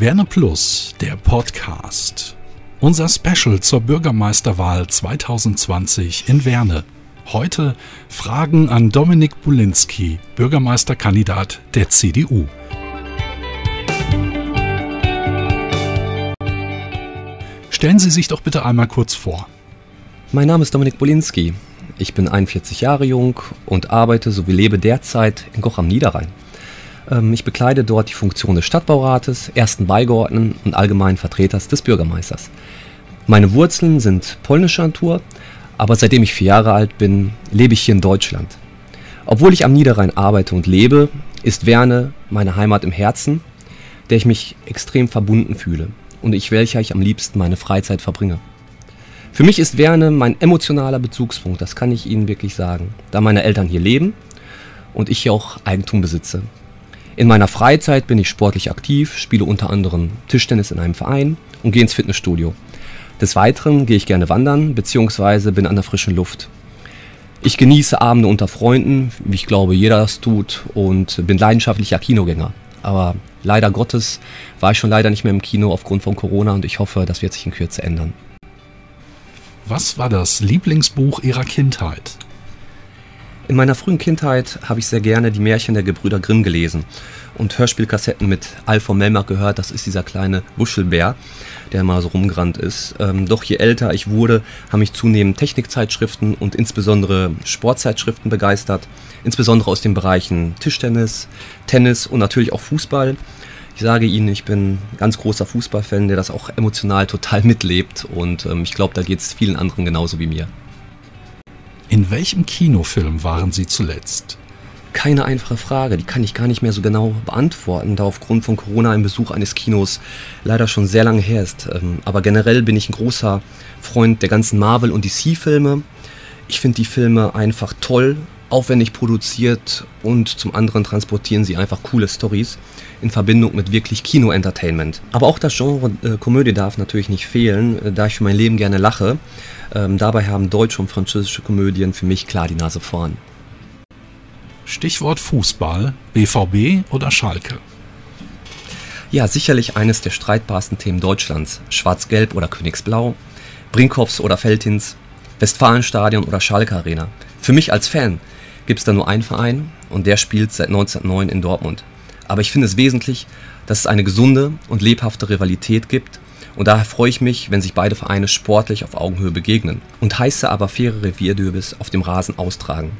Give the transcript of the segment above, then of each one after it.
Werne Plus, der Podcast. Unser Special zur Bürgermeisterwahl 2020 in Werne. Heute Fragen an Dominik Bulinski, Bürgermeisterkandidat der CDU. Stellen Sie sich doch bitte einmal kurz vor. Mein Name ist Dominik Bulinski. Ich bin 41 Jahre jung und arbeite sowie lebe derzeit in Goch am Niederrhein. Ähm, ich bekleide dort die Funktion des Stadtbaurates, ersten Beigeordneten und allgemeinen Vertreters des Bürgermeisters. Meine Wurzeln sind polnischer Natur, aber seitdem ich vier Jahre alt bin, lebe ich hier in Deutschland. Obwohl ich am Niederrhein arbeite und lebe, ist Werne meine Heimat im Herzen, der ich mich extrem verbunden fühle und ich welcher ich am liebsten meine Freizeit verbringe. Für mich ist Werne mein emotionaler Bezugspunkt, das kann ich Ihnen wirklich sagen, da meine Eltern hier leben und ich hier auch Eigentum besitze. In meiner Freizeit bin ich sportlich aktiv, spiele unter anderem Tischtennis in einem Verein und gehe ins Fitnessstudio. Des Weiteren gehe ich gerne wandern bzw. bin an der frischen Luft. Ich genieße Abende unter Freunden, wie ich glaube jeder das tut, und bin leidenschaftlicher Kinogänger. Aber leider Gottes war ich schon leider nicht mehr im Kino aufgrund von Corona und ich hoffe, das wird sich in Kürze ändern. Was war das Lieblingsbuch Ihrer Kindheit? In meiner frühen Kindheit habe ich sehr gerne die Märchen der Gebrüder Grimm gelesen und Hörspielkassetten mit Al von Melmac gehört. Das ist dieser kleine Wuschelbär, der mal so rumgerannt ist. Ähm, doch je älter ich wurde, haben mich zunehmend Technikzeitschriften und insbesondere Sportzeitschriften begeistert. Insbesondere aus den Bereichen Tischtennis, Tennis und natürlich auch Fußball. Ich sage Ihnen, ich bin ein ganz großer Fußballfan, der das auch emotional total mitlebt und ähm, ich glaube, da geht es vielen anderen genauso wie mir. In welchem Kinofilm waren Sie zuletzt? Keine einfache Frage, die kann ich gar nicht mehr so genau beantworten, da aufgrund von Corona ein Besuch eines Kinos leider schon sehr lange her ist. Ähm, aber generell bin ich ein großer Freund der ganzen Marvel- und DC-Filme. Ich finde die Filme einfach toll, aufwendig produziert und zum anderen transportieren sie einfach coole Stories in Verbindung mit wirklich Kino-Entertainment. Aber auch das Genre äh, Komödie darf natürlich nicht fehlen, äh, da ich für mein Leben gerne lache. Ähm, dabei haben deutsche und französische Komödien für mich klar die Nase vorn. Stichwort Fußball, BVB oder Schalke? Ja, sicherlich eines der streitbarsten Themen Deutschlands. Schwarz-Gelb oder Königsblau, Brinkhoffs oder Veltins, Westfalenstadion oder Schalke Arena. Für mich als Fan gibt es da nur einen Verein und der spielt seit 1909 in Dortmund. Aber ich finde es wesentlich, dass es eine gesunde und lebhafte Rivalität gibt und daher freue ich mich, wenn sich beide Vereine sportlich auf Augenhöhe begegnen und heiße aber faire Revierderbys auf dem Rasen austragen.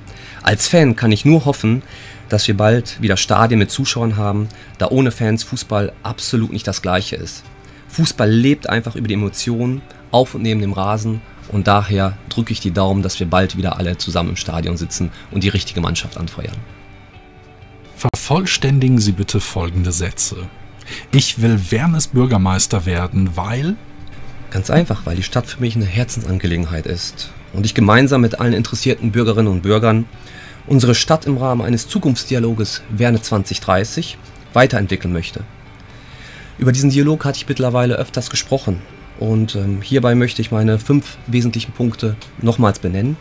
Als Fan kann ich nur hoffen, dass wir bald wieder Stadien mit Zuschauern haben, da ohne Fans Fußball absolut nicht das gleiche ist. Fußball lebt einfach über die Emotionen auf und neben dem Rasen und daher drücke ich die Daumen, dass wir bald wieder alle zusammen im Stadion sitzen und die richtige Mannschaft anfeuern. Vervollständigen Sie bitte folgende Sätze. Ich will Wernes Bürgermeister werden, weil... Ganz einfach, weil die Stadt für mich eine Herzensangelegenheit ist und ich gemeinsam mit allen interessierten Bürgerinnen und Bürgern unsere Stadt im Rahmen eines Zukunftsdialoges Werne 2030 weiterentwickeln möchte. Über diesen Dialog hatte ich mittlerweile öfters gesprochen und ähm, hierbei möchte ich meine fünf wesentlichen Punkte nochmals benennen.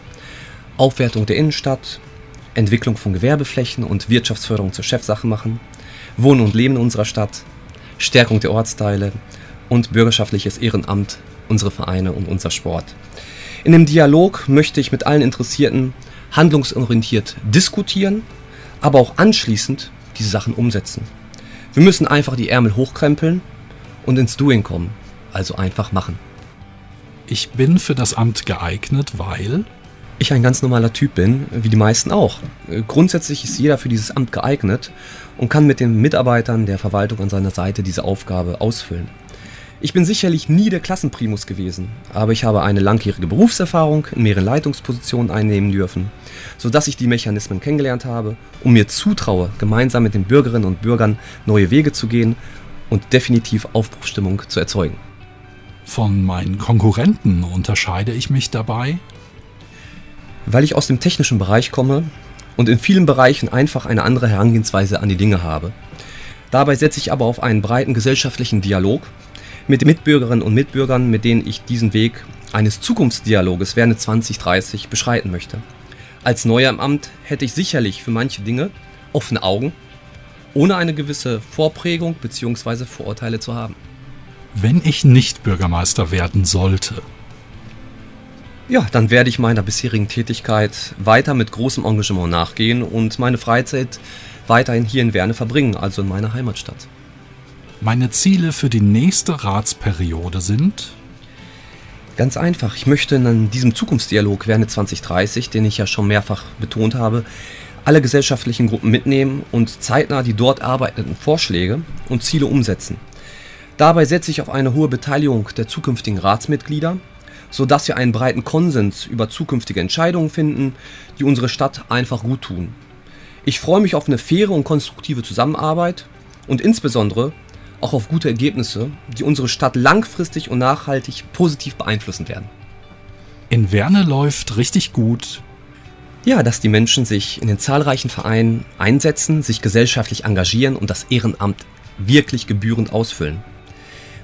Aufwertung der Innenstadt, Entwicklung von Gewerbeflächen und Wirtschaftsförderung zur Chefsache machen, Wohnen und Leben in unserer Stadt, Stärkung der Ortsteile und bürgerschaftliches Ehrenamt, unsere Vereine und unser Sport. In dem Dialog möchte ich mit allen Interessierten handlungsorientiert diskutieren, aber auch anschließend diese Sachen umsetzen. Wir müssen einfach die Ärmel hochkrempeln und ins Doing kommen, also einfach machen. Ich bin für das Amt geeignet, weil ich ein ganz normaler Typ bin, wie die meisten auch. Grundsätzlich ist jeder für dieses Amt geeignet und kann mit den Mitarbeitern der Verwaltung an seiner Seite diese Aufgabe ausfüllen. Ich bin sicherlich nie der Klassenprimus gewesen, aber ich habe eine langjährige Berufserfahrung in mehreren Leitungspositionen einnehmen dürfen, sodass ich die Mechanismen kennengelernt habe und mir zutraue, gemeinsam mit den Bürgerinnen und Bürgern neue Wege zu gehen und definitiv Aufbruchstimmung zu erzeugen. Von meinen Konkurrenten unterscheide ich mich dabei? Weil ich aus dem technischen Bereich komme, und in vielen Bereichen einfach eine andere Herangehensweise an die Dinge habe. Dabei setze ich aber auf einen breiten gesellschaftlichen Dialog mit Mitbürgerinnen und Mitbürgern, mit denen ich diesen Weg eines Zukunftsdialoges während 2030 beschreiten möchte. Als Neuer im Amt hätte ich sicherlich für manche Dinge offene Augen ohne eine gewisse Vorprägung bzw. Vorurteile zu haben. Wenn ich nicht Bürgermeister werden sollte, ja, dann werde ich meiner bisherigen Tätigkeit weiter mit großem Engagement nachgehen und meine Freizeit weiterhin hier in Werne verbringen, also in meiner Heimatstadt. Meine Ziele für die nächste Ratsperiode sind? Ganz einfach. Ich möchte in diesem Zukunftsdialog Werne 2030, den ich ja schon mehrfach betont habe, alle gesellschaftlichen Gruppen mitnehmen und zeitnah die dort arbeitenden Vorschläge und Ziele umsetzen. Dabei setze ich auf eine hohe Beteiligung der zukünftigen Ratsmitglieder, sodass wir einen breiten Konsens über zukünftige Entscheidungen finden, die unsere Stadt einfach gut tun. Ich freue mich auf eine faire und konstruktive Zusammenarbeit und insbesondere auch auf gute Ergebnisse, die unsere Stadt langfristig und nachhaltig positiv beeinflussen werden. In Werne läuft richtig gut. Ja, dass die Menschen sich in den zahlreichen Vereinen einsetzen, sich gesellschaftlich engagieren und das Ehrenamt wirklich gebührend ausfüllen.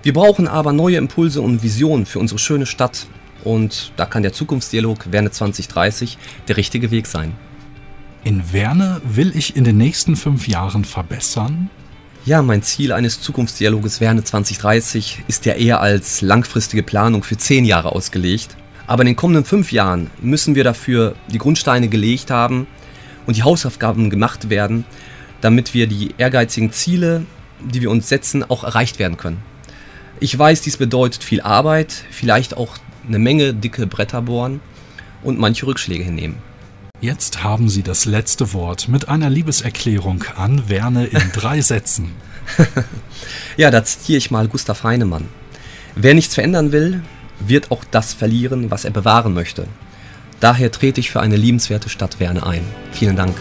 Wir brauchen aber neue Impulse und Visionen für unsere schöne Stadt und da kann der Zukunftsdialog Werne 2030 der richtige Weg sein. In Werne will ich in den nächsten fünf Jahren verbessern? Ja, mein Ziel eines Zukunftsdialoges Werne 2030 ist ja eher als langfristige Planung für zehn Jahre ausgelegt. Aber in den kommenden fünf Jahren müssen wir dafür die Grundsteine gelegt haben und die Hausaufgaben gemacht werden, damit wir die ehrgeizigen Ziele, die wir uns setzen, auch erreicht werden können. Ich weiß, dies bedeutet viel Arbeit, vielleicht auch eine Menge dicke Bretter bohren und manche Rückschläge hinnehmen. Jetzt haben Sie das letzte Wort mit einer Liebeserklärung an Werne in drei Sätzen. ja, da zitiere ich mal Gustav Heinemann. Wer nichts verändern will, wird auch das verlieren, was er bewahren möchte. Daher trete ich für eine liebenswerte Stadt Werne ein. Vielen Dank.